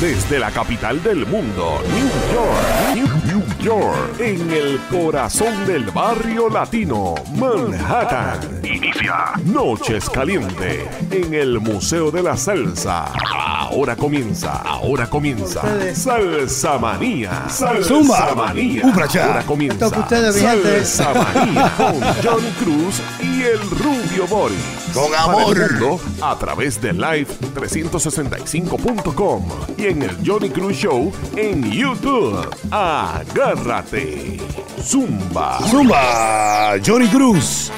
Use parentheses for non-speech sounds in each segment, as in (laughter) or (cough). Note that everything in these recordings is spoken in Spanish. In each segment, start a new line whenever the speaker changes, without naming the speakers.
Desde la capital del mundo, New York, New, York, en el corazón del barrio latino, Manhattan. Inicia Noches Caliente en el Museo de la Salsa. Ahora comienza, ahora comienza. Salsa Manía. Salsa Manía. Ahora comienza. Salsa Manía con John Cruz y el Rubio Boris.
Con amor.
A través de live365.com y en el Johnny Cruz Show en YouTube. Agárrate. Zumba.
Zumba. Johnny Cruz.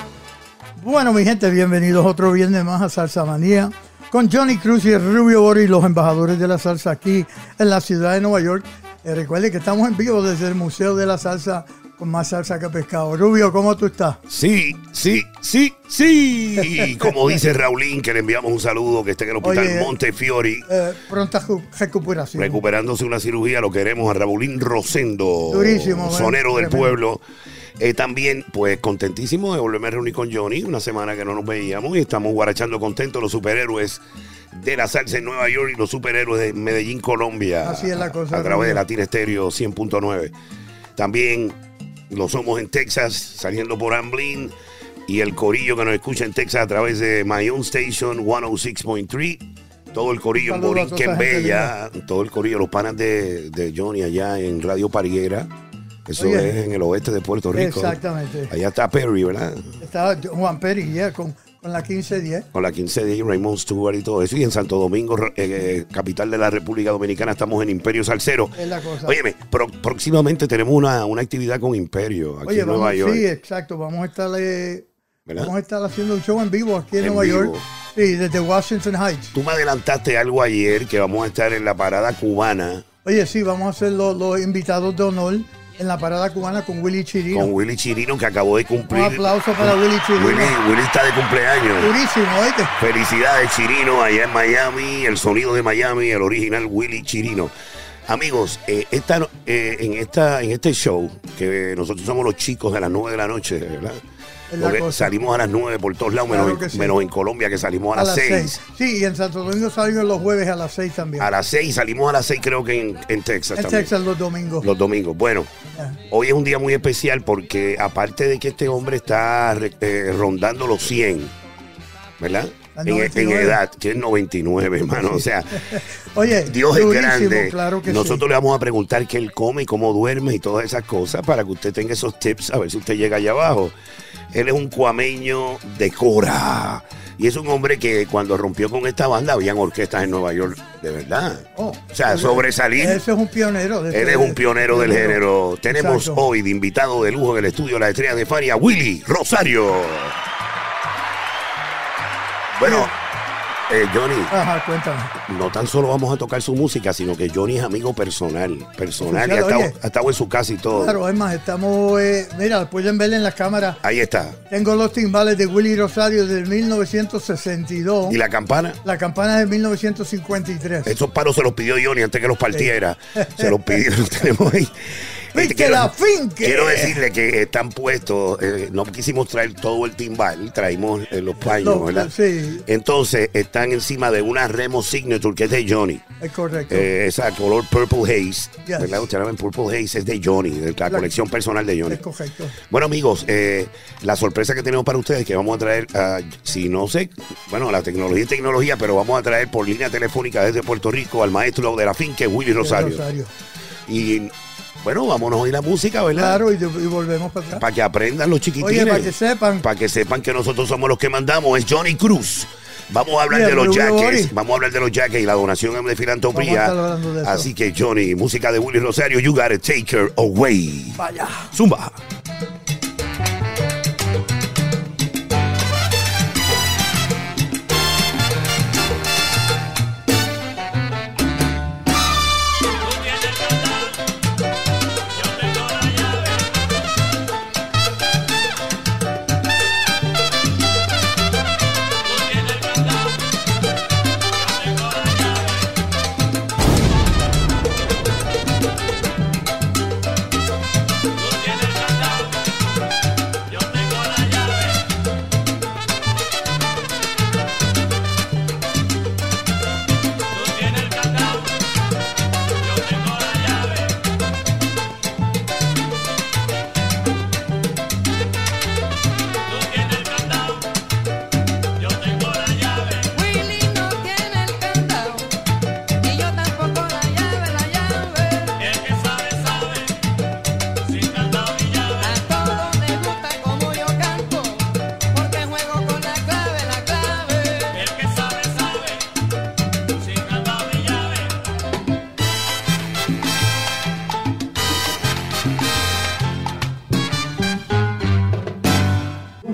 Bueno, mi gente, bienvenidos otro viernes más a Salsa Manía con Johnny Cruz y el Rubio Boris, los embajadores de la salsa aquí en la ciudad de Nueva York. Eh, recuerde que estamos en vivo desde el Museo de la Salsa con más salsa que pescado. Rubio, ¿cómo tú estás?
Sí, sí, sí, sí. Como dice Raulín, que le enviamos un saludo, que esté en el hospital
Oye,
Montefiori.
Eh, pronta recuperación.
Recuperándose una cirugía, lo queremos a Raulín Rosendo,
Durísimo,
sonero del
tremendo.
pueblo. Eh, también, pues contentísimo de volverme a reunir con Johnny, una semana que no nos veíamos y estamos guarachando contentos los superhéroes de la salsa en Nueva York y los superhéroes de Medellín, Colombia.
Así es la cosa,
A través de. Latina Estéreo 100.9. También lo somos en Texas, saliendo por Amblin. Y el corillo que nos escucha en Texas a través de My Own Station 106.3. Todo el corillo en Borinquen Bella. Todo el corillo, los panas de, de Johnny allá en Radio Pariera. Eso
Oye.
es en el oeste de Puerto Rico.
Exactamente.
Allá está Perry, ¿verdad?
Estaba Juan Peri ya con, con la 1510.
Con la 15 de Raymond Stewart y todo eso. Y en Santo Domingo, eh, eh, capital de la República Dominicana, estamos en Imperio Salcero.
Es la cosa.
Óyeme, pro- próximamente tenemos una, una actividad con Imperio aquí
Oye,
en Nueva
vamos,
York.
sí, exacto. Vamos a estar eh, vamos a estar haciendo un show en vivo aquí en,
En
Nueva
vivo.
York. Sí, desde Washington Heights.
Tú me adelantaste algo ayer que vamos a estar en la parada cubana
Oye, sí, vamos a ser los, los invitados de honor en la parada cubana con Willy Chirino.
con Willy Chirino que acabó de
Un
cumplir.
aplauso para Willy Chirino.
Willy, Willy está de cumpleaños.
Durísimo, ¿oíste?
Felicidades Chirino allá en Miami, el sonido de Miami, el original Willy Chirino. Amigos, eh, esta, eh, en, esta, en este show, que nosotros somos los chicos de las 9 de la noche, ¿verdad? Porque salimos a las 9 por todos lados,
Claro
menos, en,
sí.
menos en Colombia, que salimos a,
A
las 6.
Sí, y en Santo Domingo salimos los jueves a las 6 también.
A las 6, salimos a las 6 creo que en, en Texas
en
también.
Texas los domingos.
Los domingos. Bueno,
Ya.
hoy es un día muy especial porque aparte de que este hombre está eh, rondando los 100, ¿verdad?
Al
En, en
99.
edad, que es 99, hermano. O sea, (laughs)
Oye,
Dios es grande.
Claro que
Nosotros
sí.
le vamos a preguntar qué él come y cómo duerme y todas esas cosas para que usted tenga esos tips a ver si usted llega allá abajo. Él es un cuameño de Cora. Y es un hombre que cuando rompió con esta banda habían orquestas en Nueva York, de verdad.
Oh,
o sea, sobresalir.
Ese es un pionero.
Él
este-
es un pionero del género. Tenemos
Exacto.
hoy de invitado de lujo en el estudio la estrella de Fania, Willy Rosario. Bueno, eh, Johnny,
Ajá, cuéntame.
no tan solo vamos a tocar su música, sino que Johnny es amigo personal. Personal, ha estado,
oye.
ha estado en su casa y todo.
Claro, es más, estamos, eh, mira, pueden ver en la cámara.
Ahí está.
Tengo los timbales de Willy Rosario del 1962.
¿Y la campana?
La campana es de 1953.
Esos paros se los pidió Johnny antes que los partiera. Se los pidió, (laughs) los tenemos ahí. Este,
¡Finque la finque!
Quiero decirle que están puestos, eh, no quisimos traer todo el timbal, traímos eh, los paños,
No,
¿verdad?
sí.
Entonces están encima de una Remo Signature que es de Johnny.
Es correcto.
Eh, esa color Purple Haze,
Yes.
¿verdad? Ustedes saben, Purple Haze es de Johnny, de la,
La-
colección personal de Johnny.
es correcto.
Bueno, amigos, eh, la sorpresa que tenemos para ustedes que vamos a traer, ah, si no sé, bueno, la tecnología es tecnología, pero vamos a traer por línea telefónica desde Puerto Rico al maestro de la finca, Willy Rosario.
Rosario.
Y bueno, vámonos a oír la música, ¿verdad?
Claro, y, volvemos para atrás.
Para que aprendan los chiquitines.
Oye, para que sepan.
Para que sepan que nosotros somos los que mandamos. Es Johnny Cruz. Vamos a hablar de los jackets. Vamos a hablar de los jackets y la donación de filantropía.
de.
Así que, Johnny, música de Willy Rosario, you gotta take her away.
Vaya.
Zumba.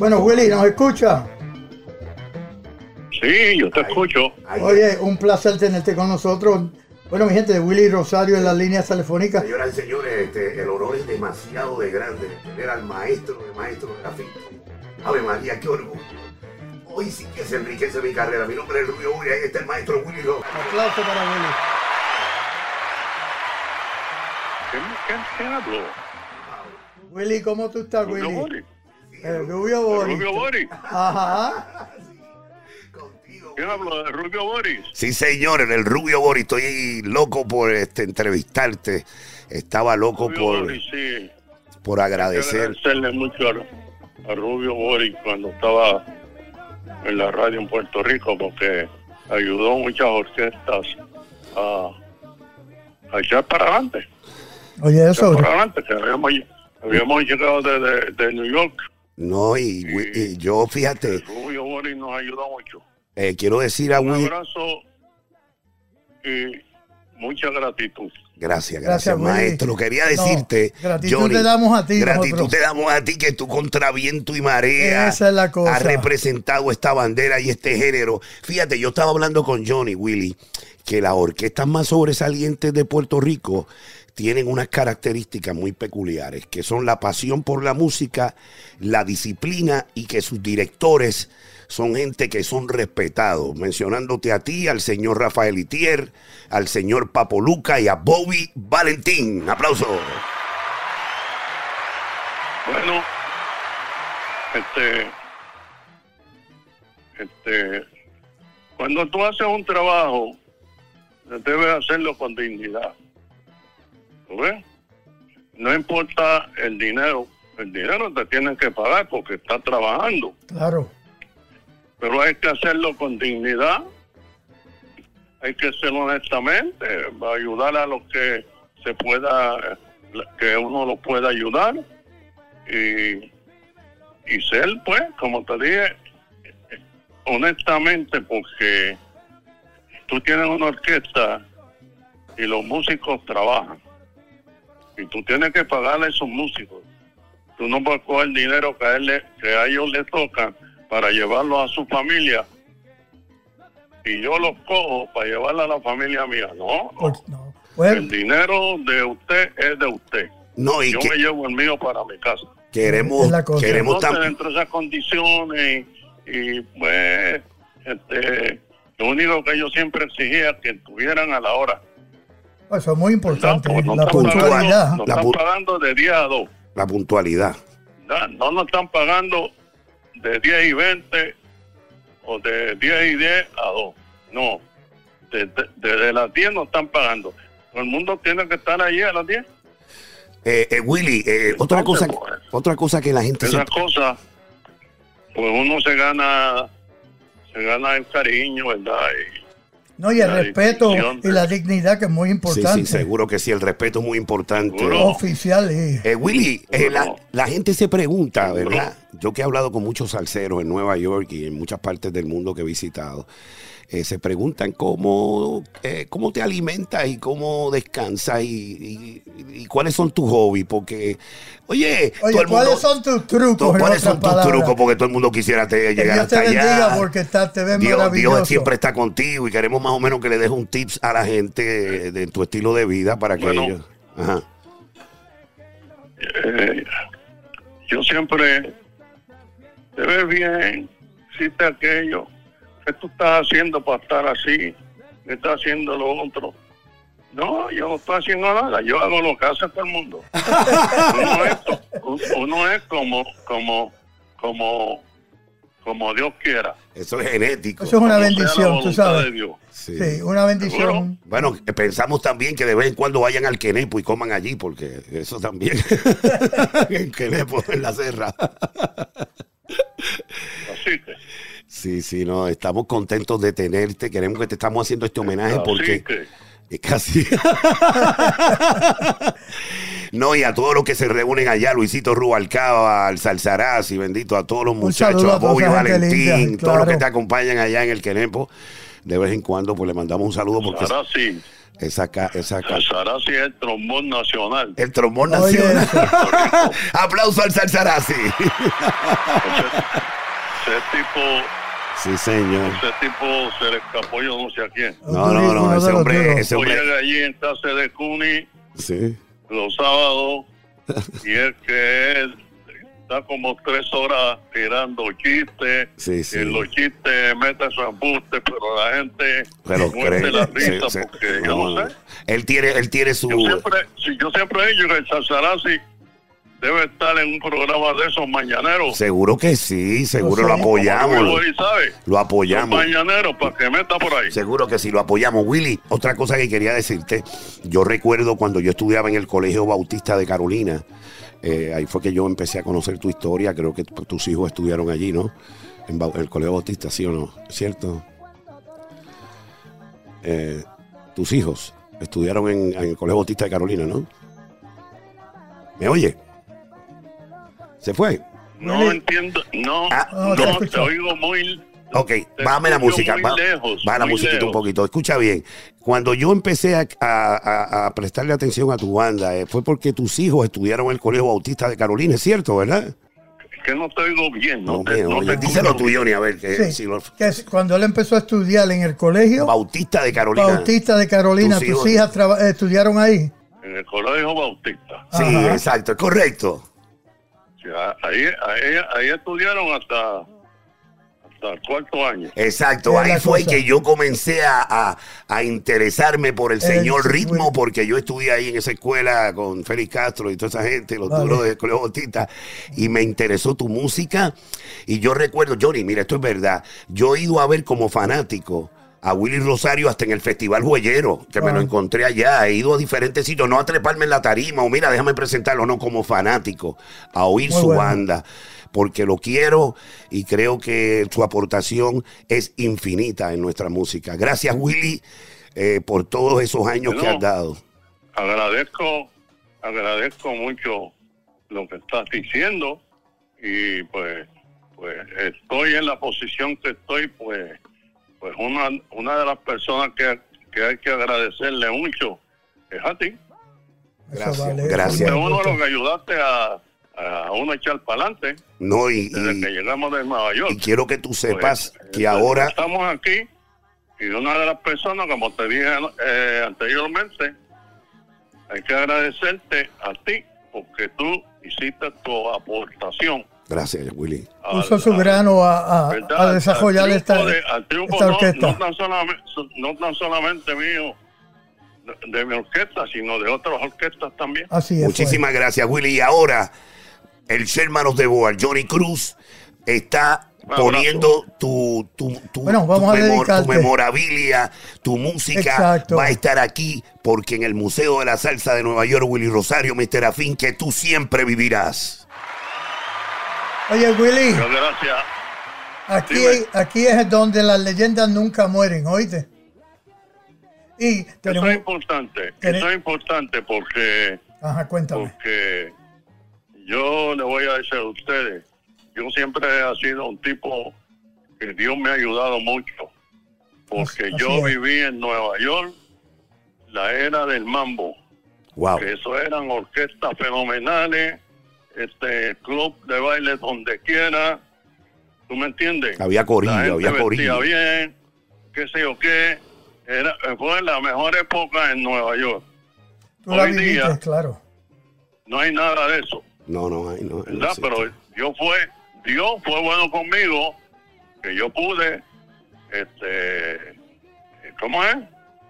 Bueno, Willy, ¿nos escucha?
Sí, yo te escucho.
Oye, un placer tenerte con nosotros. Bueno, mi gente, Willy Rosario en las líneas telefónicas.
Señoras y señores, este, el honor es demasiado de grande de tener al maestro de maestros de la finca. Ave María, qué orgullo. Hoy sí que se enriquece mi carrera. Mi nombre es Rubio Uri, ahí está el maestro Willy Ro-
Aplauso para Willy.
¿Quién, quién, quién habló?
Willy, ¿cómo tú estás, Willy? El Rubio Boris.
Rubio Boris.
Ajá.
Contigo.
¿Quién habló de Rubio Boris?
Sí, señores, el Rubio Boris. Estoy loco por este, entrevistarte. Estaba loco
Rubio
por,
Boris, sí.
por agradecer.
agradecerle mucho a, a Rubio Boris cuando estaba en la radio en Puerto Rico porque ayudó muchas orquestas a, a echar para adelante.
Oye, eso.
Echar para adelante, que habíamos, habíamos llegado de, de- de New York.
No, y, yo, fíjate,
Rubio Boris nos ayudó mucho.
eh, quiero decir a
Un
Will.
abrazo y mucha gratitud.
Gracias,
Gracias,
gracias,
Willy.
maestro. Quería
No,
decirte,
gratitud
Johnny,
te damos a ti,
Gratitud
nosotros.
te damos a ti que tú contra viento y marea
Esa es la cosa.
has representado esta bandera y este género. Fíjate, yo estaba hablando con Johnny Willy que las orquestas más sobresalientes de Puerto Rico tienen unas características muy peculiares, que son la pasión por la música, la disciplina y que sus directores son gente que son respetados, mencionándote a ti, al señor Rafael Itier, al señor Papo Luca y a Bobby Valentín. Aplauso.
Bueno, este, este, cuando tú haces un trabajo, debes hacerlo con dignidad. No importa el dinero, el dinero te tienen que pagar porque estás trabajando,
Claro.
pero hay que hacerlo con dignidad, hay que hacerlo honestamente, va a ayudar a los que se pueda, que uno lo pueda ayudar y, y ser, pues, como te dije, honestamente, porque tú tienes una orquesta y los músicos trabajan. Y tú tienes que pagarle a esos músicos. Tú no puedes coger dinero que a, él le- que a ellos les toca para llevarlo a su familia. Y yo los cojo para llevarlo a la familia mía. No, El dinero de usted es de usted.
No, y
Yo
que
me llevo el mío para mi casa.
queremos,
Es la cosa.
queremos
Entonces,
tam-
dentro de esas condiciones y, y, pues, este, lo único que yo siempre exigía es que estuvieran a la hora.
Eso es muy importante.
Pues no
la
están
puntualidad.
pagando, nos
La
están pagando de 10 a 2.
la puntualidad.
No, no nos están pagando de 10 y 20 o de 10 y 10 a 2. No. Desde, desde las 10 nos están pagando. Todo el mundo tiene que estar allí a las 10.
Eh, eh, Willy, eh, otra cosa,
pues,
otra cosa que la gente se,
Esas cosas, pues uno se gana, se gana el cariño, ¿verdad? Y,
No, y el
La
respeto y la dignidad que es muy
sí,
importante.
sí, seguro que sí, el respeto es muy importante.
Seguro.
Oficial.
Eh, Willy, eh, la, gente se pregunta. ¿verdad? Yo que he hablado con muchos salseros en Nueva York y en muchas partes del mundo que he visitado, eh, se preguntan cómo, eh, cómo te alimentas y cómo descansas y, y- y cuáles son tus hobbies. Porque, oye,
Oye,
todo el
¿cuáles
mundo-
son tus trucos?
¿cuáles son tus
palabras?
trucos? Porque todo el mundo quisiera te- llegar
Dios
hasta allá.
porque está, te ves
Dios,
maravilloso.
Dios siempre está contigo y queremos más o menos que le dejes un tips a la gente de, de tu estilo de vida para que
Bueno.
ellos... Ajá.
eh, yo siempre te ves bien, hiciste aquello, ¿qué tú estás haciendo para estar así? ¿Qué estás haciendo lo otro? No, yo no estoy haciendo nada, yo hago lo que hace todo el mundo. uno, es, uno es como, como, como, como Dios quiera.
Eso es genético.
Eso es una
como
bendición, tú sabes.
Sí.
Sí, una bendición.
Bueno, pensamos también que de vez en cuando vayan al Quenepo y coman allí, porque eso también. (laughs) en Quenepo, en la serra.
Así que,
Sí, sí, no, estamos contentos de tenerte. Queremos que te estamos haciendo este homenaje porque
que,
es casi. (laughs) no, y a todos los que se reúnen allá, Luisito Rubalcaba, al Salsaraz y bendito a todos los muchachos, a Bobby Valentín,
linda,
todos los que
claro.
te acompañan allá en el Quenepo. De vez en cuando, pues le mandamos un saludo porque
ahora sí.
Esa, ca- esa ca-
Salsarasi es el trombón nacional.
El trombón
Oye,
nacional. (laughs) Aplauso al Salsarasi.
Ese tipo,
sí, señor.
ese tipo se le escapó yo no sé a quién.
No, no, no, ese hombre, ese hombre.
llegué allí en casa de Cuni
Sí.
los sábados (laughs) y es que él está como tres horas tirando chistes
Sí, sí.
y en los chistes mete su embuste pero la gente
Pero cree.
la risa
sí, sí.
porque yo no, sé
Él tiene, él tiene su.
yo siempre si yo siempre he dicho que el debe estar en un programa de esos mañaneros
Seguro que sí, seguro lo apoyamos. Lo,
Willy sabe
lo
Los
apoyamos.
mañaneros para que meta por ahí
Seguro que sí, lo apoyamos. Willy, otra cosa que quería decirte. Yo recuerdo cuando yo estudiaba en el Colegio Bautista de Carolina. eh, ahí fue que yo empecé a conocer tu historia. Creo que tu- tus hijos estudiaron allí, ¿no? En el Colegio Bautista, ¿sí o no? ¿Cierto? Eh, tus hijos estudiaron en, en el Colegio Bautista de Carolina, ¿no? ¿Me oye? ¿Se fue?
no
Willy.
entiendo no
Ah,
no, te
no
escucho.
te oigo muy
Ok, bájame la música.
muy
va-
lejos,
baja la musiquita un poquito. Escucha bien. Cuando yo empecé a, a- a- a prestarle atención a tu banda, eh, fue porque tus hijos estudiaron en el Colegio Bautista de Carolina, ¿es cierto, verdad?
que no te oigo bien no,
No,
te, no
oye.
te
tú, Johnny, a ver. Que,
Sí,
si lo-
que es- cuando él empezó a estudiar en el colegio
Bautista de Carolina.
Bautista de Carolina,
Tus
tus,
hijos.
hijas estudiaron ahí.
en el colegio Bautista
Sí,
Ajá.
exacto, es correcto.
Ahí, ahí, ahí estudiaron hasta, hasta el cuarto año.
Exacto, ahí fue
cosa.
que yo comencé a, a- a interesarme por el señor Ritmo, porque yo estudié ahí en esa escuela con Félix Castro y toda esa gente, los
Vale.
duros del Colegio Bautista, y me interesó tu música. Y yo recuerdo, Johnny, mira, esto es verdad, yo he ido a ver como fanático a Willy Rosario hasta en el Festival Joyero, que me
Ah.
lo encontré allá. He ido a diferentes sitios, no a treparme en la tarima, o mira, déjame presentarlo, no, como fanático, a oír
Muy
su
bueno.
banda porque lo quiero y creo que su aportación es infinita en nuestra música. Gracias, Willy, eh, por todos esos años que has dado.
Agradezco, agradezco mucho lo que estás diciendo y pues, pues estoy en la posición que estoy, pues, pues una, una de las personas que, que hay que agradecerle mucho es a ti.
Gracias,
vale,
gracias.
De
eso
uno los que ayudaste a, a uno echar para adelante
No, y,
desde
y-
que llegamos de Nueva York.
y quiero que tú sepas
Pues,
que
eh,
ahora,
estamos aquí y una de las personas, como te dije eh, anteriormente, hay que agradecerte a ti porque tú hiciste tu aportación.
Gracias, Willy.
Puso su grano a, a- a
Al
desarrollar
triunfo
esta,
de- al triunfo
esta
no-
orquesta.
No, tan solamente, no tan solamente mío, de, de mi orquesta, sino de otras orquestas también.
Así es. pues.
Muchísimas gracias, Willy. Y ahora, el Shermanos de Boal, Johnny Cruz, está poniendo tu, tu, tu,
Bueno, vamos
tu
a
memor- tu memorabilia, tu música
Exacto.
va a estar aquí porque en el Museo de la Salsa de Nueva York, Willy Rosario, Mr. Afín, que tú siempre vivirás.
Oye, Willy,
gracias.
aquí,
Dime.
aquí es donde las leyendas nunca mueren, ¿oíste? Y
Eso
tenemos...
es importante.
Tene-
Eso es importante porque
Ajá, cuéntame.
porque yo le voy a decir a ustedes, yo siempre he sido un tipo que Dios me ha ayudado mucho, porque
Así-
yo
así
viví en Nueva York la era del mambo,
Wow.
que eso eran orquestas fenomenales, este club de baile donde quiera, ¿tú me entiendes?
Había corillo,
la gente
había corillo.
bien, qué sé yo qué, era, fue la mejor época en Nueva York.
Tú la
hoy
viviste,
día-
claro.
No hay nada de eso.
No, no, ay, no.
Pero yo fue, Dios fue bueno conmigo, que yo pude, este, ¿cómo es?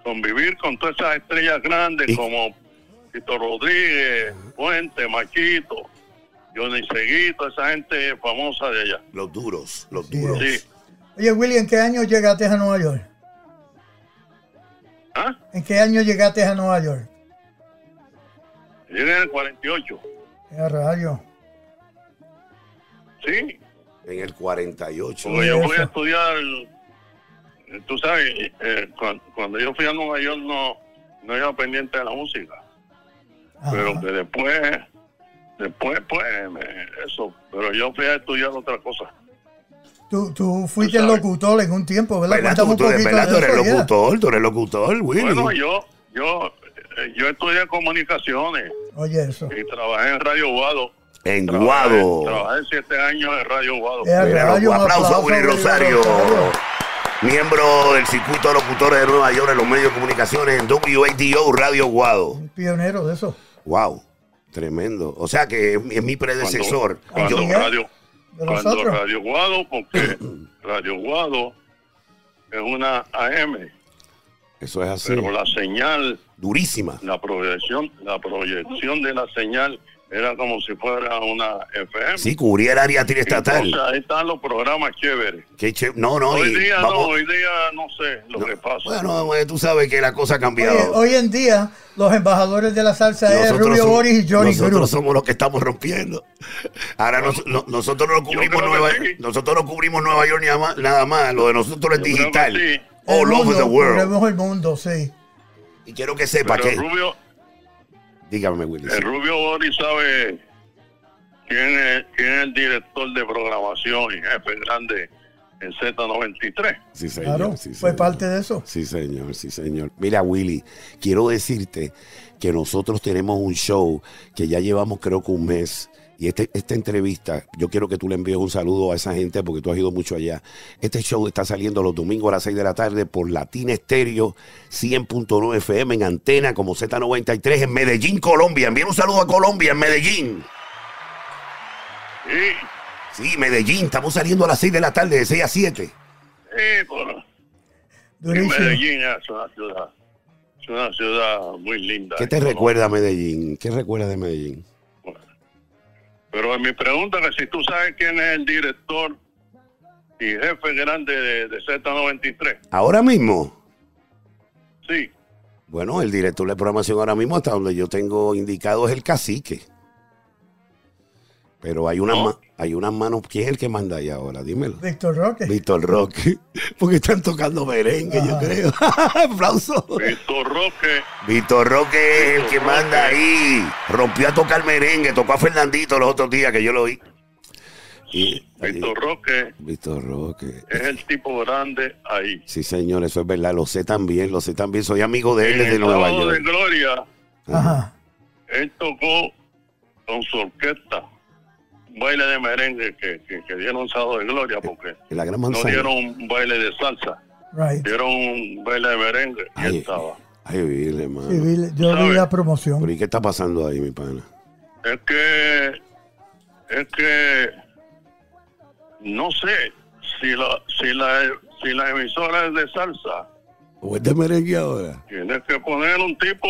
Convivir con todas esas estrellas grandes
Y-
como Tito Rodríguez, Fuente, Machito, Johnny Seguito, esa gente famosa de allá.
Los duros, los
Sí,
duros.
Sí.
Oye, Willy, ¿en qué año llegaste a Nueva York?
¿Ah?
¿En qué año llegaste a Nueva York?
Llegué en el 48.
A rayo.
Sí,
En el 48.
porque yo fui
eso.
a estudiar, tú sabes, eh, cuan- cuando, yo fui a Nueva York no, no iba pendiente de la música.
Ajá.
pero que después después pues me- eso pero yo fui a estudiar otra cosa
Tú, tú fuiste
Tú sabes.
locutor en un tiempo, ¿verdad?
¿Verdad?
Cuéntame
Tú,
un
¿verdad? Tú eres locutor, tú eres locutor, Willy.
bueno yo yo, eh, yo estudié comunicaciones
Oye, eso.
y trabajé en Radio Guado.
En
Trabajé-
Guado.
Trabajé siete años en Radio Guado.
Eh,
un aplauso a Willy
Willy
Rosario. Miembro del circuito de locutores de Nueva York en los medios de comunicaciones en WADO Radio Guado.
Un pionero de eso.
Wow, tremendo. O sea que es, mi- es mi predecesor.
Cuando, Radio, cuando. Radio Guado, porque (clears throat) Radio Guado es una AM,
Eso es así.
pero la señal,
Durísima.
la proyección, la proyección de la señal era como si fuera una FM.
Sí, cubría el área triestatal.
Entonces, ahí están los programas chéveres.
Qué No, no,
hoy
y
día
vamos-
no, hoy día no sé lo que pasa.
Bueno, eh, tú sabes que la cosa ha
Oye,
cambiado.
hoy en día, los embajadores de la salsa es Rubio
somos,
Boris y Johnny
nosotros
Cruz.
somos los que estamos rompiendo. Ahora nos- no- nosotros no cubrimos Nueva
sí.
nosotros no cubrimos Nueva York nada más, nada más. Lo de nosotros es digital.
sí.
All
El
over
mundo,
the world.
cubrimos el mundo, sí.
Y quiero que sepa
Pero
que.
Rubio,
Dígame, Willy.
el Rubio Boris sabe quién es, quién es el director de programación y jefe grande en Z93.
Sí, señor.
Claro,
sí,
fue
señor.
parte de eso.
Sí, señor, sí, señor. Mira, Willy, quiero decirte que nosotros tenemos un show que ya llevamos creo que un mes. Y este, esta entrevista, yo quiero que tú le envíes un saludo a esa gente porque tú has ido mucho allá. Este show está saliendo los domingos a las 6 de la tarde por Latina Estéreo 100.9 FM en antena como Z93 en Medellín, Colombia. Envíen un saludo a Colombia en Medellín.
Y,
Sí, Medellín. Estamos saliendo a las 6 de la tarde, de 6 a 7.
y, bueno. Medellín es una ciudad, es una ciudad muy linda.
¿Qué te recuerda Medellín? ¿Qué recuerda de Medellín?
Pero mi pregunta es si tú sabes quién es el director y jefe grande de, de Z93.
Ahora mismo.
Sí,
Bueno, el director de programación ahora mismo, hasta donde yo tengo indicado, es el cacique. Pero hay unas hay unas manos. ¿Quién es el que manda ahí ahora? Dímelo.
Víctor Roque.
Víctor Roque. (laughs) Porque están tocando merengue, yo creo. (laughs) Aplauso.
Víctor Roque,
Víctor Roque es el que manda ahí. Rompió a tocar merengue, tocó a Fernandito los otros días que yo lo vi. Y,
Víctor Roque
Víctor Roque.
es el tipo grande ahí.
Sí, señor, eso es verdad. Lo sé también, lo sé también. Soy amigo de él
En
desde
el
Nueva
sábado de
York.
Gloria,
Ajá.
él tocó con su orquesta baile de merengue que, que, que dieron sábado de Gloria porque
En la Gran
no dieron un baile de salsa,
Right.
dieron un baile de merengue y
Ay,
estaba.
ay, Vile, hermano.
Sí, yo vi la promoción.
Pero ¿y qué está pasando ahí, mi pana?
Es que, es que, no sé si la, si la, si la emisora es de salsa,
¿O es de merengue ahora?
tienes que poner un tipo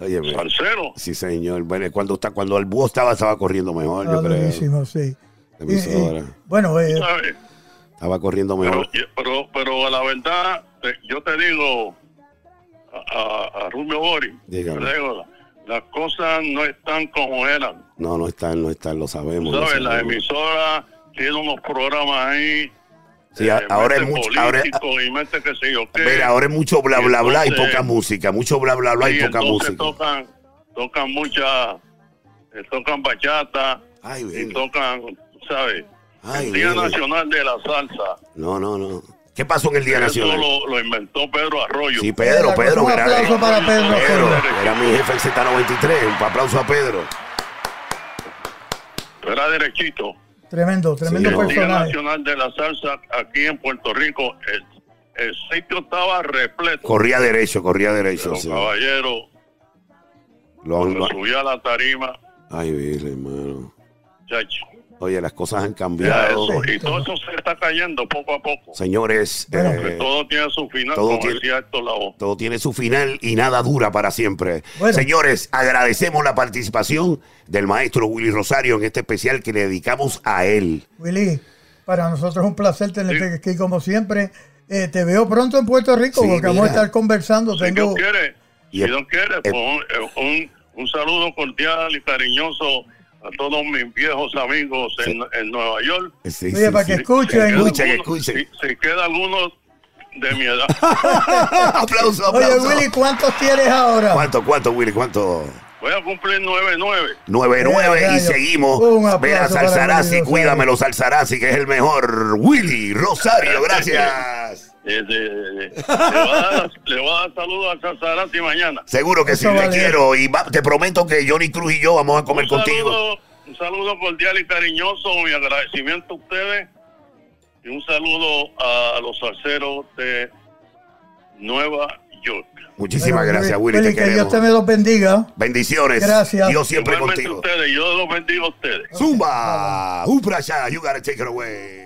Oye,
salsero.
sí, señor. Bueno, cuando, está, cuando el búho estaba, estaba corriendo mejor, yo creo.
sí.
La
Y- y-
emisora.
bueno, eh.
Estaba corriendo
Pero,
mejor.
pero, pero la verdad, te- yo te digo a, a, a Rubio la- las cosas no están como eran.
No, no están, no están, lo sabemos.
La emisora tiene unos programas ahí.
Sí,
eh,
ahora es mucho. Ahora,
y mete
mira, ahora es mucho bla,
Y
bla, bla y
entonces-
poca música. Mucho bla, bla, bla y
Y
poca música.
tocan, tocan mucha, eh, tocan bachata
Ay,
y tocan, ¿sabes?
Ay,
el Día
bien.
Nacional de la Salsa.
No, no, no. ¿Qué pasó en el Día
Eso
Nacional?
lo, lo inventó Pedro Arroyo.
Sí, Pedro, Pedro.
un
era-
aplauso para Pedro.
Pedro,
Pedro.
era mi jefe en Z93. Un aplauso a Pedro.
Era derechito.
Tremendo, tremendo
Sí,
el Día
personaje.
Nacional de la Salsa aquí en Puerto Rico, el, el sitio estaba repleto.
Corría derecho, corría derecho.
Los
sí.
caballeros,
Lo-
cuando subía a la tarima,
Ay, Virgen, hermano.
chacho.
Oye, las cosas han cambiado.
eso. Y todo eso se está cayendo poco a poco.
Señores,
Bueno,
eh,
todo tiene su final,
todo
como
tiene- todo tiene su final y nada dura para siempre.
Bueno.
Señores, agradecemos la participación del maestro Willy Rosario en este especial que le dedicamos a él.
Willy, para nosotros es un placer tenerte
Sí.
aquí como siempre. Eh, te veo pronto en Puerto Rico
Sí,
porque vamos a estar conversando.
Si Dios
Tengo,
quiere,
Y
si
el-
Dios quiere,
el-
pues, un, un, un saludo cordial y cariñoso a todos mis viejos amigos en, en Nueva York.
Sí,
Oye,
sí,
para
sí.
que escuchen.
Escuchen,
alguno-
escuchen.
Si, si queda alguno de mi edad. (laughs)
aplauso,
Oye,
aplauso.
Willy, ¿cuántos tienes ahora?
¿Cuánto, cuánto, Willy? ¿Cuánto?
Voy a cumplir 9-9.
9-9
Eh,
y
rayo.
seguimos.
Un aplauso
Ven a Salsarazzi, cuídamelo Salsarazzi, que es el mejor. Willy Rosario, gracias.
Eh, le, voy a dar, le saludos a Sazarati mañana.
Seguro que sí, le quiero. Y te prometo que Johnny Cruz y yo vamos a comer contigo.
Un saludo cordial y cariñoso. Mi agradecimiento a ustedes. Y un saludo a los salseros de Nueva York.
Muchísimas gracias, Willy. Te
que Dios te me los bendiga.
Bendiciones.
Gracias.
Dios siempre contigo.
Ustedes, yo los bendigo a ustedes.
Zumba. Uprasha, you gotta take it away.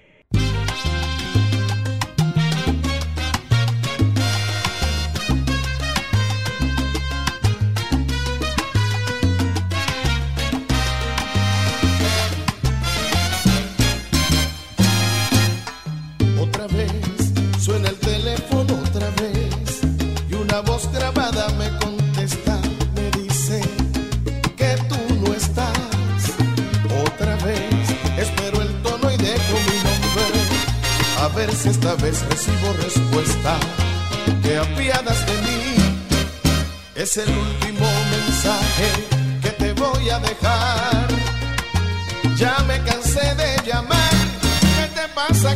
Recibo respuesta. Te apiadas de mí. Es el último mensaje que te voy a dejar. Ya me cansé de llamar. ¿Qué te pasa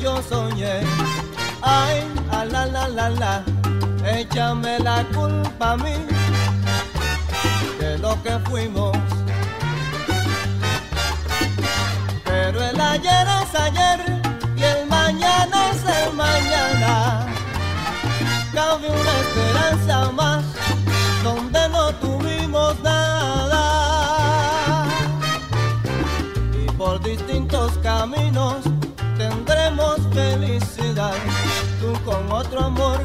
yo soñé. Ay, a la la la la, échame la culpa a mí de lo que fuimos. Pero el ayer es ayer y el mañana es el mañana. Cabe una esperanza más donde no tuvimos nada. Y por distintos caminos felicidad. Tú con otro amor,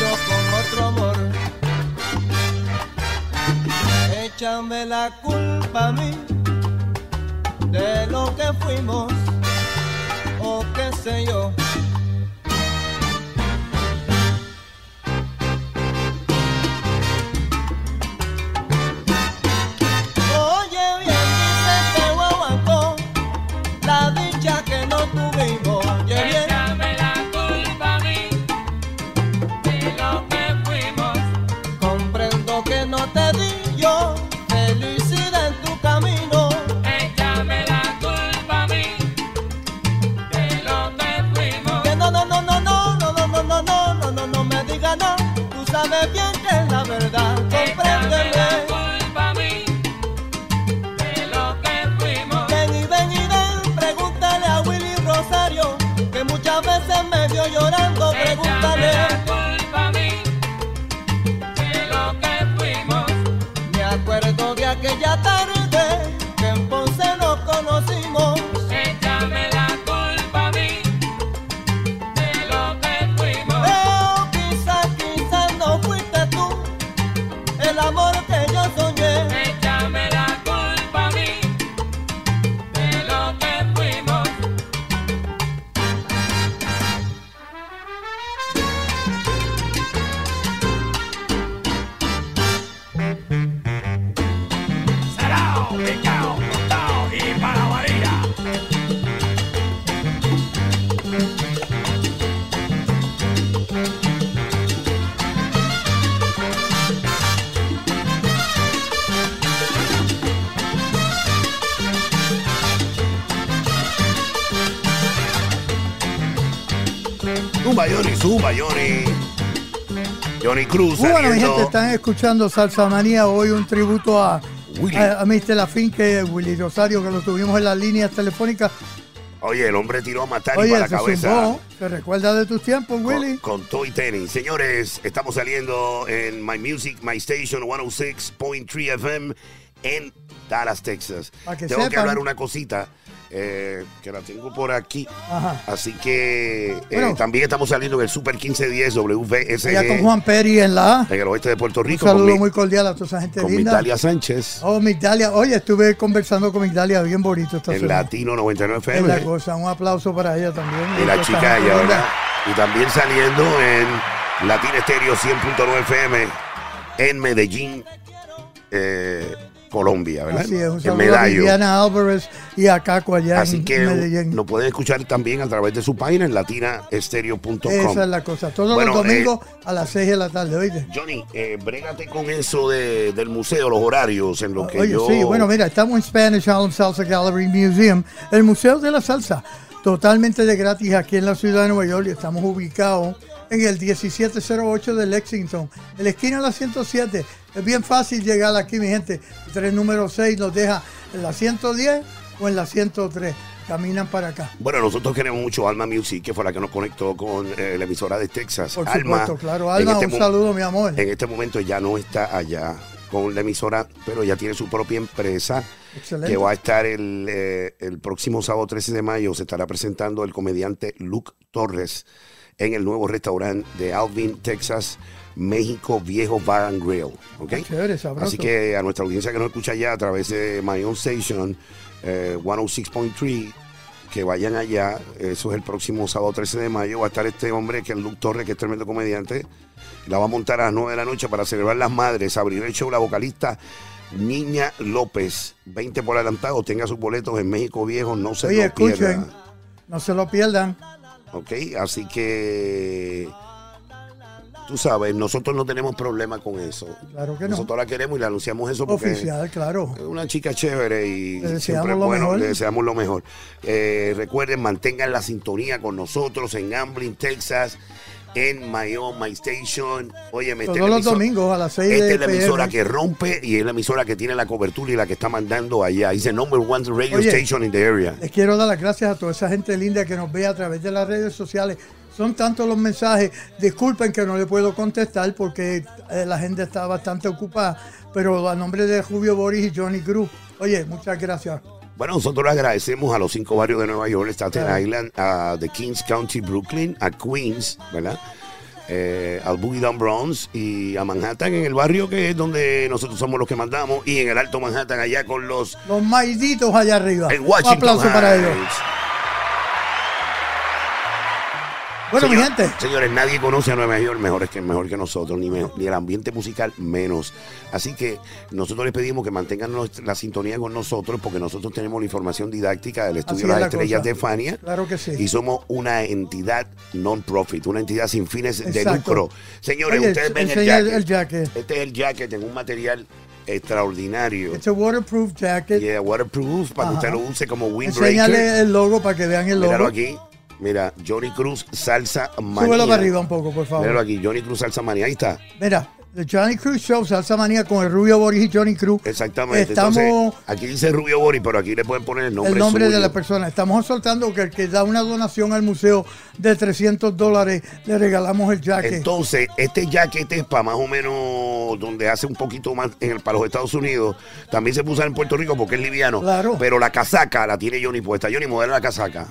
yo con otro amor. Échame la culpa a mí de lo que fuimos o qué sé yo.
Cruz
bueno, mi gente, están escuchando Salsa Manía. Hoy un tributo a,
Willy.
a, a Mr. Lafín, que Willy Rosario, que lo tuvimos en las líneas telefónicas.
Oye, el hombre tiró a matar y para la cabeza.
zumbó. ¿Te recuerda de tus tiempos,
Con,
Willy?
con Toy Tenis. Señores, estamos saliendo en My Music, My Station 106.3 FM en Dallas, Texas.
Que
Tengo que
sepan.
hablar una cosita eh, que la tengo por aquí.
Ajá.
Así que eh,
Bueno.
también estamos saliendo en el Super 1510 WVSG
Allá con Juan Peri en la
en el oeste de Puerto
Un
Rico. con
saludo
mi-
muy cordial a toda esa gente
con
linda.
Migdalia Sánchez
Oh, Migdalia. Oye, estuve conversando con Migdalia, bien bonito esta
en
semana.
Latino 99
Es la
FM.
cosa. Un aplauso para ella también.
Y la chica ella,
linda.
¿verdad? Y también saliendo en Latina Estéreo 100.9 FM en Medellín, eh, Colombia, ¿verdad?
Así es, un
en
saludo a
Medallo.
Viviana Álvarez y a Caco allá
Así
en
que
Medellín.
nos pueden escuchar también a través de su página en latinaestereo.com.
Esa es la cosa. Todos
Bueno,
los domingos a las 6 de la tarde, oíste.
Johnny, eh, brégate con eso de- del museo, los horarios, en lo que
Oye,
yo...
sí, bueno, mira, estamos en Spanish Harlem Salsa Gallery Museum, el Museo de la Salsa, totalmente de gratis aquí en la ciudad de Nueva York y estamos ubicados en el 1708 de Lexington, en la esquina de la 107. Es bien fácil llegar aquí, mi gente. El tren número 6 nos deja en la 110 o en la 103. Caminan para acá.
Bueno, nosotros queremos mucho Alma Music, que fue la que nos conectó con eh, la emisora de Texas.
Por
Alma,
supuesto, claro. Alma,
este
un saludo, mi amor.
En este momento ya no está allá con la emisora, pero ya tiene su propia empresa
Excelente.
que va a estar el, eh, el próximo sábado 13 de mayo. Se estará presentando el comediante Luke Torres en el nuevo restaurante de Alvin, Texas, México Viejo Bar and Grill. ¿ok?
Ah, chévere.
Así que a nuestra audiencia que nos escucha allá a través de My Own Station eh, 106.3, que vayan allá. Eso es el próximo sábado 13 de mayo. Va a estar este hombre que es Luke Torres, que es tremendo comediante. La va a montar a las 9 de la noche para celebrar las madres. Abrir el show la vocalista Niña López. 20 por adelantado. Tenga sus boletos en México Viejo. No se
Oye,
lo pierda.
escuchen, no se lo pierdan.
Ok, así que tú sabes, nosotros no tenemos problema con eso.
Claro que no.
Nosotros la queremos y le anunciamos eso porque
Oficial, claro.
es una chica chévere y
Le deseamos lo
bueno,
mejor.
le deseamos lo mejor. Eh, recuerden, mantengan la sintonía con nosotros en Amblin, Texas, en My Own, My Station. Oye, esta
Todos los domingos a las 6
Esta
de
es la emisora
PM.
que rompe y es la emisora que tiene la cobertura y la que está mandando allá. Dice number one radio
Oye.
station in the area.
Les quiero dar las gracias a toda esa gente linda que nos ve a través de las redes sociales. Son tantos los mensajes. Disculpen que no le puedo contestar porque eh, la gente está bastante ocupada. Pero a nombre de Julio Boris y Johnny Cruz, oye, muchas gracias.
Bueno, nosotros le agradecemos a los cinco barrios de Nueva York, Staten Island, a The Kings County, Brooklyn, a Queens, ¿verdad? Eh, al Boogie Down Bronx y a Manhattan, en el barrio que es donde nosotros somos los que mandamos, y en el Alto Manhattan, allá con los
Los maiditos allá arriba.
en
Un
Washington.
aplauso para ellos. Bueno, mi gente.
Señores, nadie conoce a Nueva York mejor que, mejor que nosotros, ni, me- ni el ambiente musical menos. Así que nosotros les pedimos que mantengan nuestra- la sintonía con nosotros porque nosotros tenemos la información didáctica del estudio las
es la
estrellas
cosa.
de Fania.
Claro que sí.
Y somos una entidad non-profit, una entidad sin fines de lucro. Señores,
Oye,
ustedes ven el jacket.
el jacket.
Este es el jacket en un material extraordinario.
It's a waterproof jacket.
Yeah, waterproof, para que usted lo use como windbreaker.
Enséñale el logo para que vean el logo.
Míralo aquí. Mira, Johnny Cruz Salsa Manía.
Súbelo para arriba un poco, por favor.
Míralo aquí, Johnny Cruz Salsa Manía. Ahí está.
Mira, The Johnny Cruz Show, Salsa Manía con el Rubio Boris y Johnny Cruz.
Exactamente.
Estamos,
Entonces, aquí dice Rubio Bori, pero aquí le pueden poner el nombre
el nombre
suyo.
de la persona. Estamos soltando que el que da una donación al museo de 300 dólares, le regalamos el jacket.
Entonces, este jacket es para más o menos donde hace un poquito más en el, para los Estados Unidos. También se puso en Puerto Rico porque es liviano.
Claro.
Pero la casaca la tiene Johnny puesta. Johnny, modela la casaca.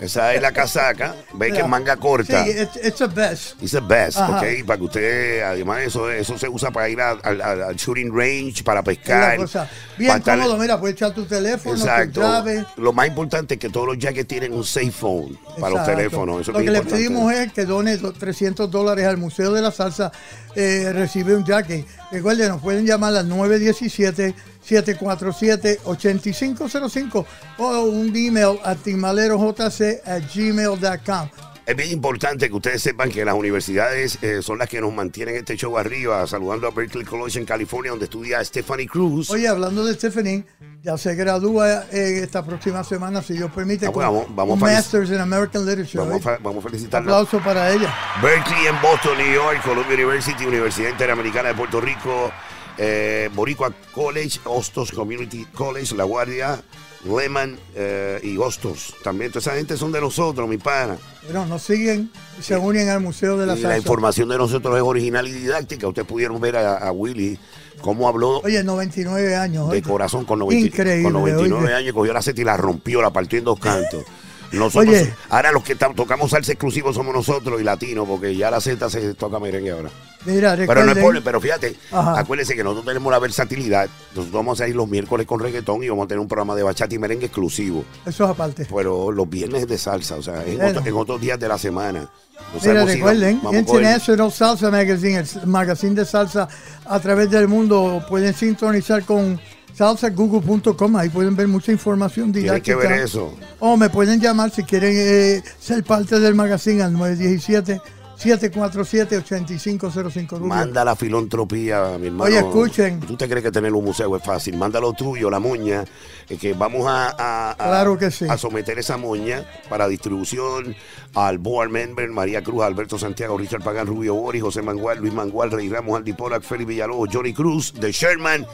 Esa es la casaca. Ve que es manga corta.
Sí, it's, it's a vest.
It's
a
ok. Para que usted, además, eso, eso se usa para ir al shooting range, para pescar.
Bien cómodo, mira, puedes echar tu teléfono, Tu llave.
Lo más importante es que todos los jackets tienen un safe phone para los teléfonos. Eso
lo que le pedimos es que done 300 dólares al Museo de la Salsa, eh, recibe un jacket. Recuerden, nos pueden llamar a las 917 747-8505 o un email a timalerojc@gmail.com.
Es bien importante que ustedes sepan que las universidades eh, son las que nos mantienen este show arriba. Saludando a Berkeley College en California, donde estudia Stephanie Cruz.
Oye, hablando de Stephanie, ya se gradúa eh, esta próxima semana, si Dios permite,
ah, bueno, con vamos, vamos
Masters in American Literature.
Vamos,
¿eh?
vamos a felicitarla.
Un aplauso para ella.
Berkeley en Boston, New York, Columbia University, Universidad Interamericana de Puerto Rico eh, Boricua College, Hostos Community College, La Guardia, Lehman eh, y Hostos. También toda esa gente son de nosotros, mi pana.
Pero nos siguen y se unen al Museo de la
Y
Salsa.
la información de nosotros es original y didáctica. Ustedes pudieron ver a, a Willy cómo habló
Oye, 99 años.
de
oye.
corazón con, 90
Increíble,
con 99
oye.
años, cogió la seta y la rompió, la partió en dos (laughs) cantos. Nosotros,
Oye.
ahora los que tocamos salsa exclusivo somos nosotros y latinos, porque ya la Z se toca merengue ahora.
Mira,
Pero no es por, pero fíjate,
Ajá.
acuérdense que nosotros tenemos la versatilidad. Nosotros vamos a ir los miércoles con reggaetón y vamos a tener un programa de bachata y merengue exclusivo.
eso es aparte.
Pero los viernes es de salsa, o sea, en,
Bueno.
otro- en otros días de la semana. No
Mira,
sabemos si
recuerden,
coger-
International Salsa Magazine, el magazine de salsa a través del mundo, pueden sintonizar con salsagoogle.com, ahí pueden ver mucha información
Tienen que
didáctica.
ver eso.
O me pueden llamar si quieren eh, ser parte del magazine al 917-747-8505. Rubio.
Manda la filantropía, mi hermano.
Oye, escuchen.
¿Tú te crees que tener un museo es fácil? Manda lo tuyo, la moña, eh, que vamos a, a- a-
Claro que sí.
a someter esa moña para distribución al board member, María Cruz, Alberto Santiago, Richard Pagán, Rubio Boris, José Mangual, Luis Mangual, Rey Ramos, Aldi Pollack, Félix Villalobos, Johnny Cruz, de Sherman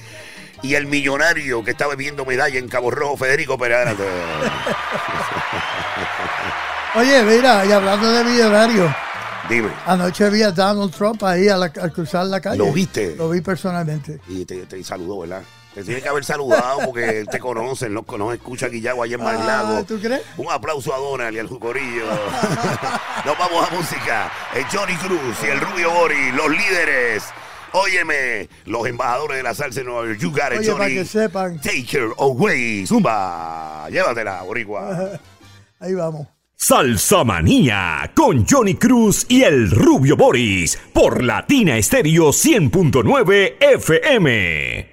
y el millonario que estaba viendo medalla en Cabo Rojo, Federico Pérez. (laughs)
Oye, mira, y hablando de millonario,
Dime.
anoche vi a Donald Trump ahí al cruzar la calle.
¿Lo viste?
Lo vi personalmente.
Y te, te saludó, ¿verdad? Te tiene que haber saludado porque él te conoce, no nos escucha Guillagua allá en
Ah,
Manlago.
¿tú crees?
Un aplauso a Donald y al Jucorillo. (laughs) Nos vamos a música. El Johnny Cruz y el Rubio Bori, los líderes. Óyeme, los embajadores de la salsa en Nueva York. You got it,
Oye, para
Johnny.
que sepan.
Take her away, Zumba. Llévatela, Boricua. (laughs)
Ahí vamos.
Salsa Manía con Johnny Cruz y el Rubio Boris por Latina Estéreo 100.9 FM.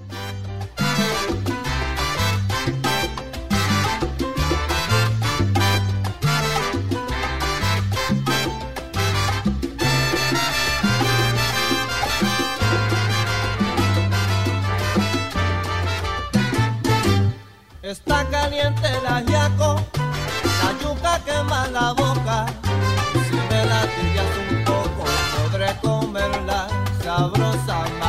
Poco, podré comer la sabrosa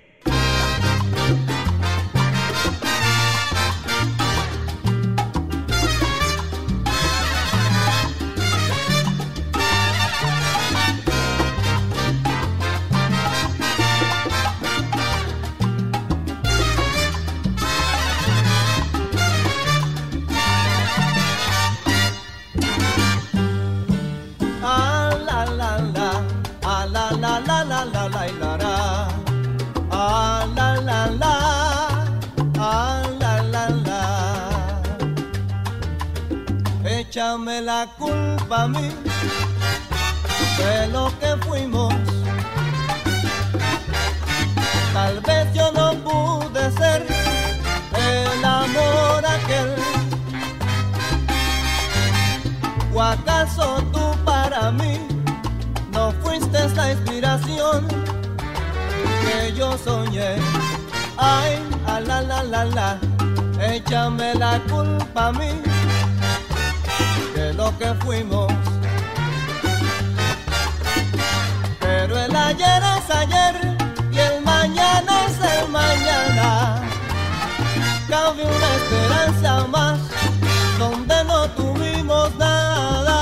échame la culpa a mí de lo que fuimos. Tal vez yo no pude ser el amor aquel. ¿O acaso tú para mí no fuiste la inspiración que yo soñé? Ay, a la la la la, échame la culpa a mí lo que fuimos. Pero el ayer es ayer y el mañana es el mañana. Cabe una esperanza más donde no tuvimos nada.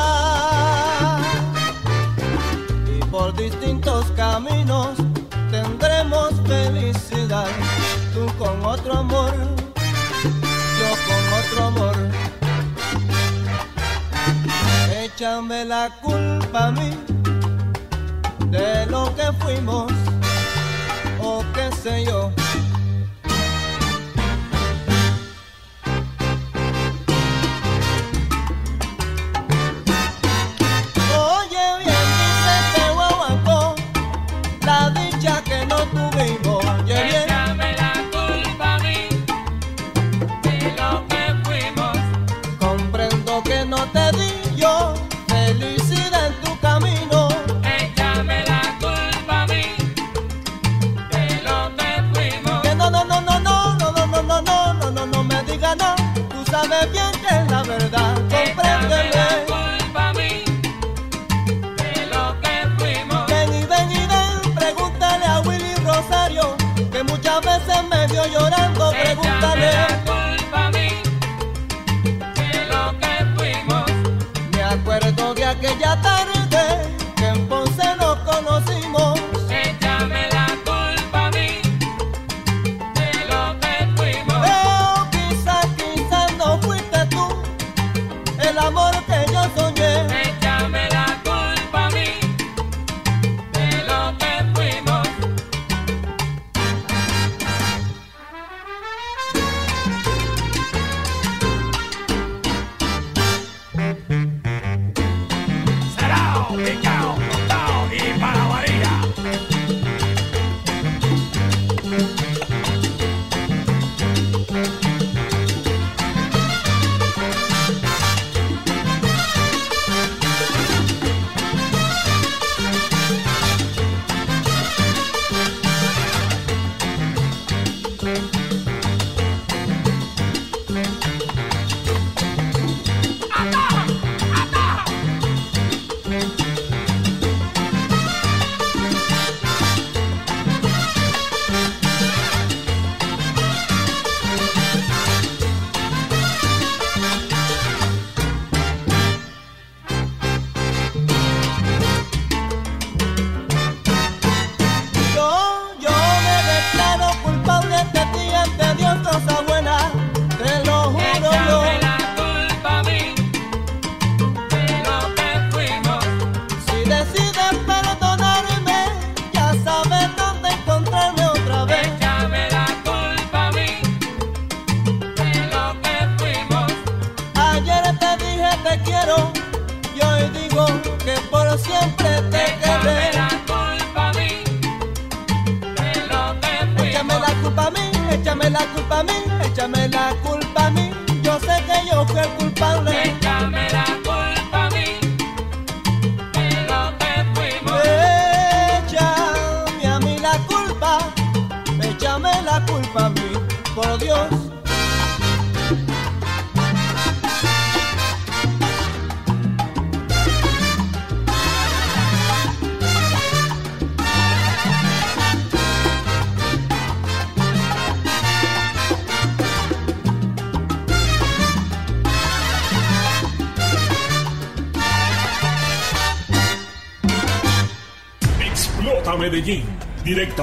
Y por distintos caminos tendremos felicidad, tú con otro amor Échame la culpa a mí de lo que fuimos o qué sé yo.
de
bien.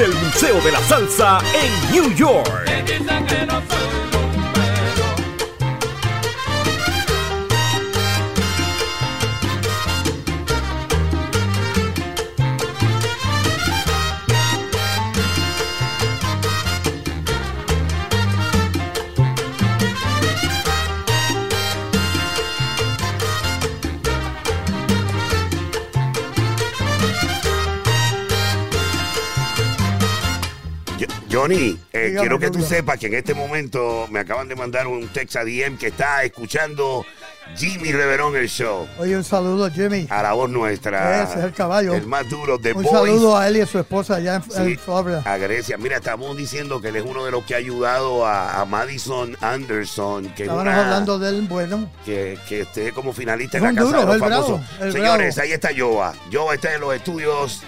Desde el Museo de la Salsa en New York.
Eh, quiero que tú sepas que en este momento me acaban de mandar un text a DM que está escuchando Jimmy Reverón el show.
Oye, un saludo, Jimmy.
A la voz nuestra.
Ese es el caballo.
El más duro de
Un
Boys.
saludo a él y a su esposa allá en,
Sí,
en Florida.
a Grecia. Mira, estamos diciendo que él es uno de los que ha ayudado a, a Madison Anderson, que, es
Estábamos
una-
hablando del bueno.
que, que esté como finalista en la Casa
duro,
de los
bravo,
Famosos. Señores,
bravo.
ahí está Joa. Joa está en los estudios.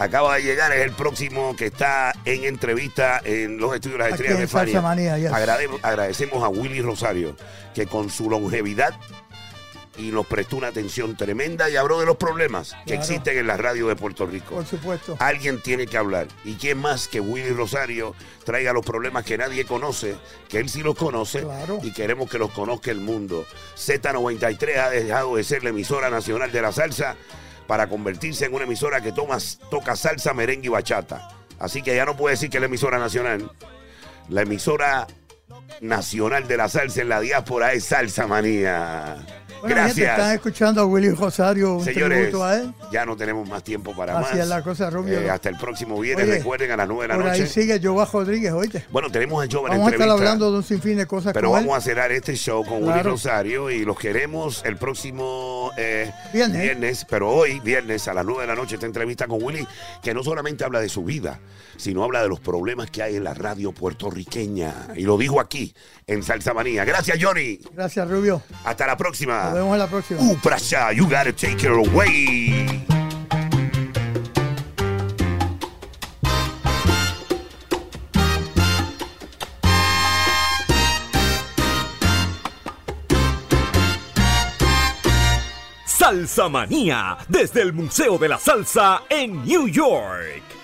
Acaba de llegar, es el próximo que está en entrevista en los estudios de las estrellas de Fania.
Salsa Manía, yes.
Agrade- agradecemos a Willy Rosario, que con su longevidad y nos prestó una atención tremenda y habló de los problemas que
Claro.
existen en la radio de Puerto Rico.
Por supuesto.
Alguien tiene que hablar. ¿Y quién más que Willy Rosario traiga los problemas que nadie conoce, que él sí los conoce
Claro.
y queremos que los conozca el mundo? Z93 ha dejado de ser la emisora nacional de la salsa para convertirse en una emisora que toma, toca salsa, merengue y bachata. Así que ya no puede decir que es la emisora nacional. La emisora nacional de la salsa en la diáspora es Salsa Manía.
Bueno, gente, están
Gracias.
escuchando a Willy Rosario, un
Señores,
tributo a él.
ya no tenemos más tiempo para
Así
más.
es la cosa, Rubio.
Eh, hasta el próximo viernes,
Oye,
recuerden, a las 9 de la
Por ahí
noche.
sigue Joa Rodríguez, oye.
Bueno, tenemos a Joven
Vamos a estar
entrevista,
hablando de un sinfín de cosas
pero
con
vamos
él.
a cerrar este show con Willy. Rosario y los queremos el próximo eh,
Viernes.
pero hoy, viernes, a las 9 de la noche, esta entrevista con Willy, que no solamente habla de su vida, sino habla de los problemas que hay en la radio puertorriqueña. Y lo dijo aquí, en Salsa Manía. Gracias, Johnny.
Gracias, Rubio.
Hasta la próxima.
Nos vemos en la próxima.
Uh, prasha, you gotta take it away.
Salsa Manía, desde el Museo de la Salsa en New York.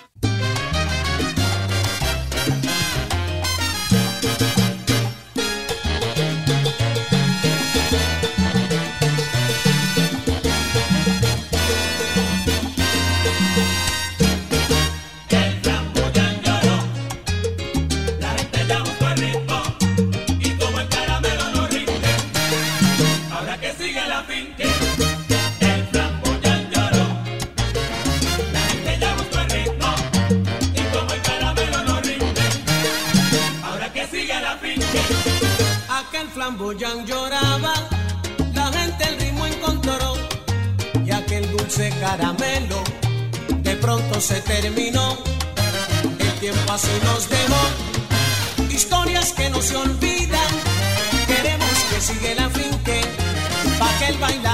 Boyán lloraba, la gente el ritmo encontró y aquel dulce caramelo de pronto se terminó. El tiempo así nos dejó historias que no se olvidan. Queremos que siga la finque pa' que el
baile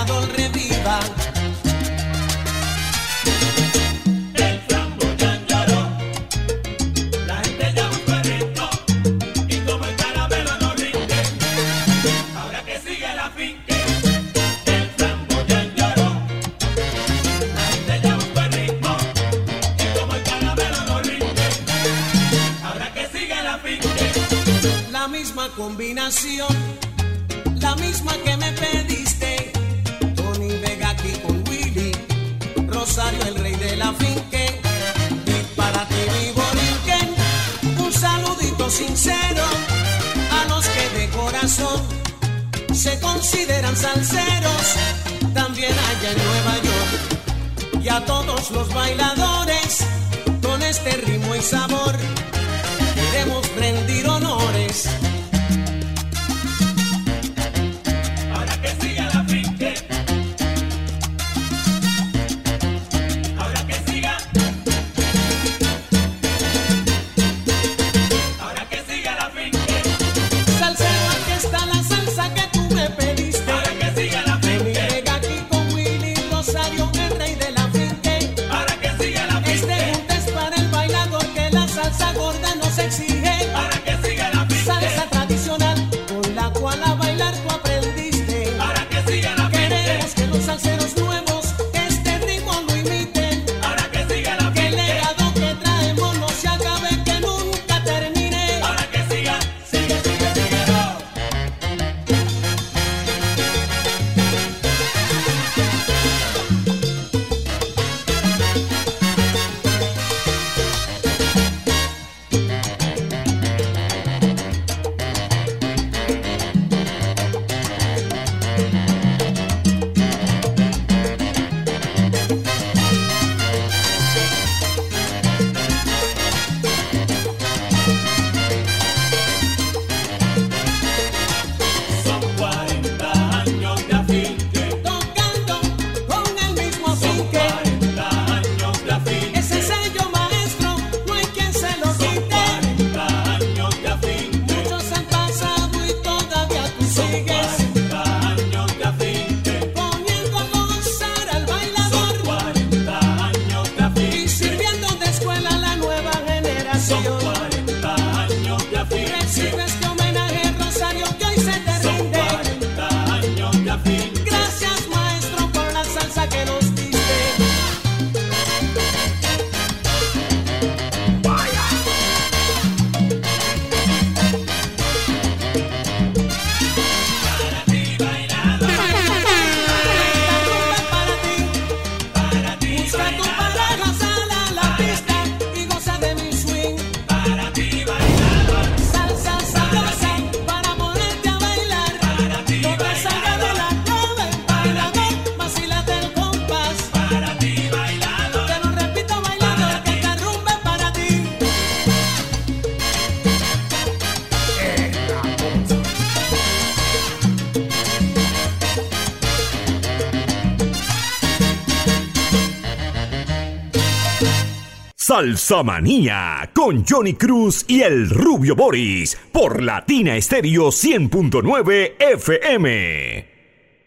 balsamanía con Johnny Cruz y el Rubio Boris por Latina Estéreo 100.9 FM.